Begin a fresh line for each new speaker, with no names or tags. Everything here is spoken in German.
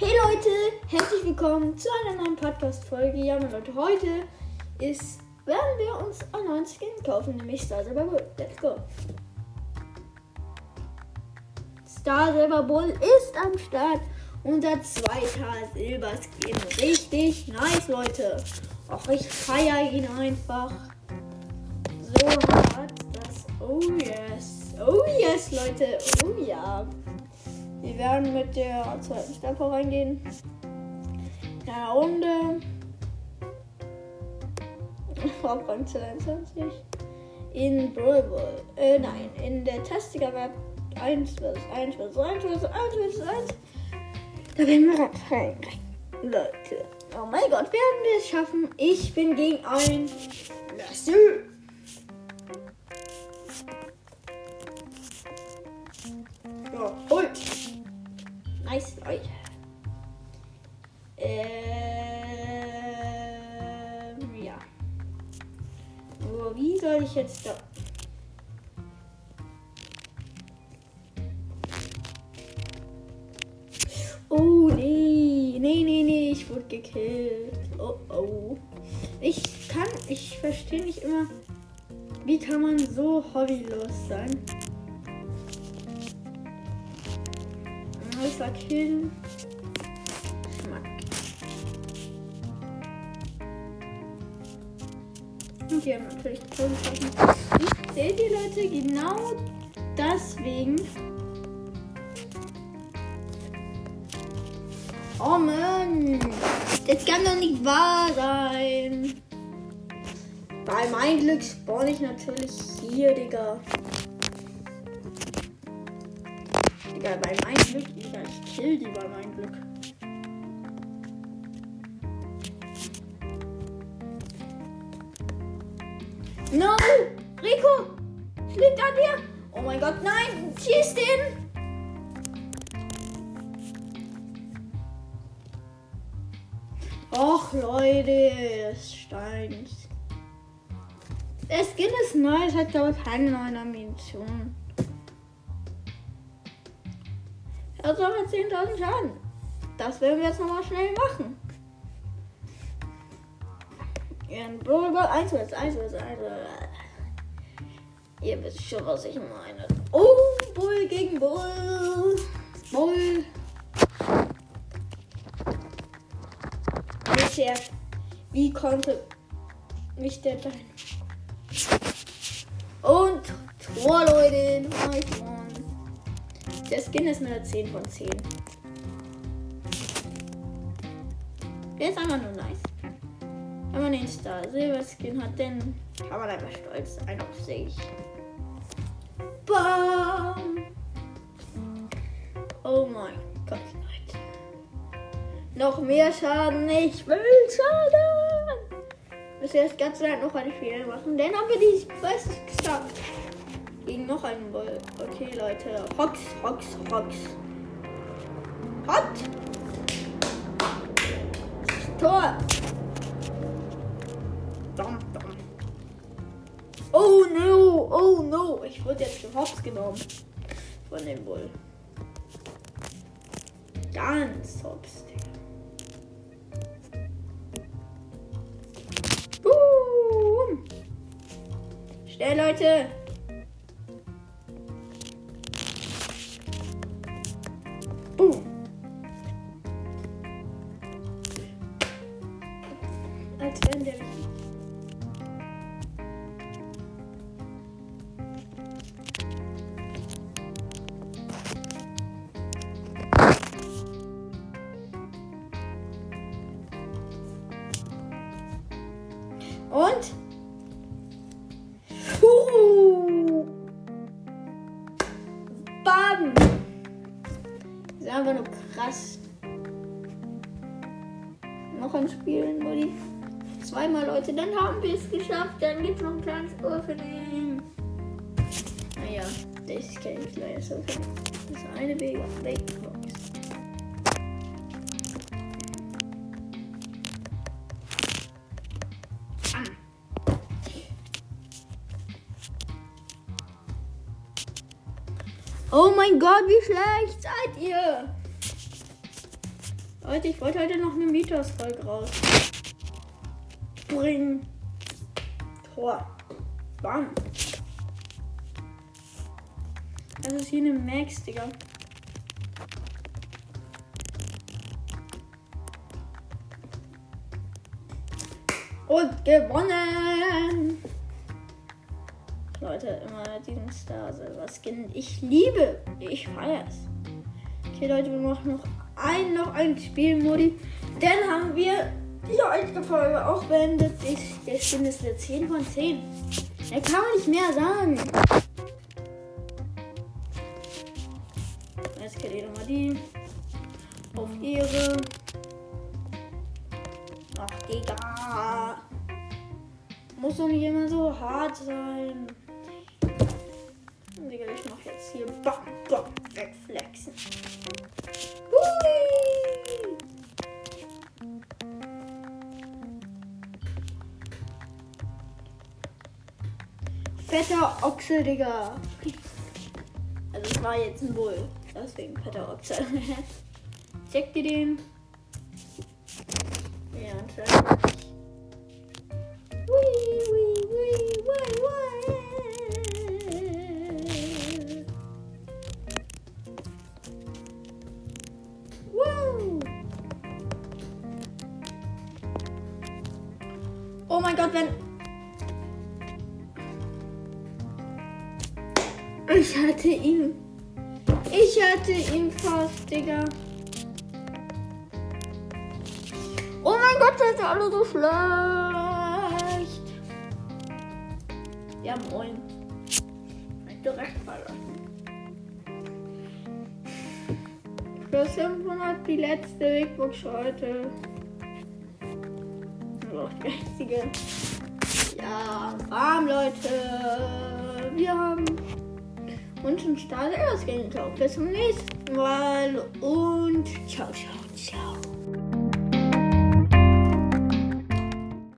Hey Leute, herzlich willkommen zu einer neuen Podcast-Folge. Ja, meine Leute, heute ist, werden wir uns ein neues Skin kaufen, nämlich Star Silver Bull. Let's go. Star Silver Bull ist am Start. Unser zweiter Silber-Skin. Richtig nice, Leute. Ach, ich feiere ihn einfach. So hat das. Oh yes. Oh yes, Leute. Oh ja. Wir werden mit der zweiten Staffel reingehen. In einer Runde. Auf Rang 22. In Brawl. Äh, nein, in der Testiger Map 1 vs 1 vs 1 vs 1 vs 1. Da werden wir rein. Leute. Oh mein Gott, werden wir es schaffen? Ich bin gegen ein Lasso. Aber wie soll ich jetzt da. Oh, nee. Nee, nee, nee. Ich wurde gekillt. Oh, oh. Ich kann. Ich verstehe nicht immer. Wie kann man so hobbylos sein? Alpha Kill. Schmack. Und die haben natürlich Tode Seht ihr Leute, genau deswegen. Oh Mann. Das kann doch nicht wahr sein. Bei meinem Glück spawn ich natürlich hier, Digga. Digga, bei meinem Glück, Digga, ich kill die bei meinem Glück. No! Rico! Liegt an dir! Oh mein Gott, nein! Schieß den! Och, Leute, es steint. Der Skin ist neu, es hat ich keine neuen Ammunition. Er hat aber 10.000 Schaden. Das werden wir jetzt nochmal schnell machen. In Brawl Ball 1 vs 1 vs 1. Ihr wisst schon, was ich meine. Oh, Bull gegen Bull. Bull. Bisher. Wie konnte mich der sein? Und Tor, Leute. Der Skin ist eine 10 von 10. Der ist einfach nur nice. Wenn man den Star Silber Skin hat, dann kann man einfach stolz sein auf sich. Bam! Oh mein Gott, Leute. Noch mehr Schaden. Ich will Schaden. Wir jetzt ganz leicht noch eine Fehler machen. Dann haben wir die Quest geschafft. Gegen noch einen Ball. Okay, Leute. Hox, Hox, Hox. Hot! Tor! No! Oh no! Ich wurde jetzt gehops genommen. Von dem Bull. Ganz hops, Boom! Schnell, Leute! Und? Uh. Bam! Ist einfach nur krass. Noch ein Spiel, Mutti. Zweimal, Leute, dann haben wir es geschafft. Dann gibt es noch ein kleines Opening. Naja, das ist kein kleines Opening. Das eine Big Big Oh mein Gott, wie schlecht seid ihr? Leute, ich wollte heute noch eine Mythos-Folge raus. Bring. Tor. Bam. Das ist hier eine Max, Digga. Und gewonnen! Leute, immer diesen Star Silver Skin. Ich liebe, ich feiere es. Okay, Leute, wir machen noch ein, noch ein Spielmodi. Dann haben wir die heutige Folge auch beendet. Ich, der Skin ist eine 10 von 10. Da kann man nicht mehr sagen. Jetzt ich nochmal die. Auf ihre. Ach, Digga. Muss doch nicht immer so hart sein. Digga, ich mach jetzt hier Bock, Bock, wegflexen. Hui! Fetter Ochse, Digga. Also es war jetzt ein Bull. Deswegen fetter Ochse. Check dir den. Ja, anscheinend. Gott, wenn. Ich hatte ihn. Ich hatte ihn fast, Digga. Oh mein Gott, seid ihr alle so schlecht. Ja, moin. Direkt verlassen. Plus 500 die letzte Wegbox heute. Die einzige. Ja, warm, Leute. Wir haben uns ein Star Wars gekauft. Bis zum nächsten Mal und ciao, ciao, ciao.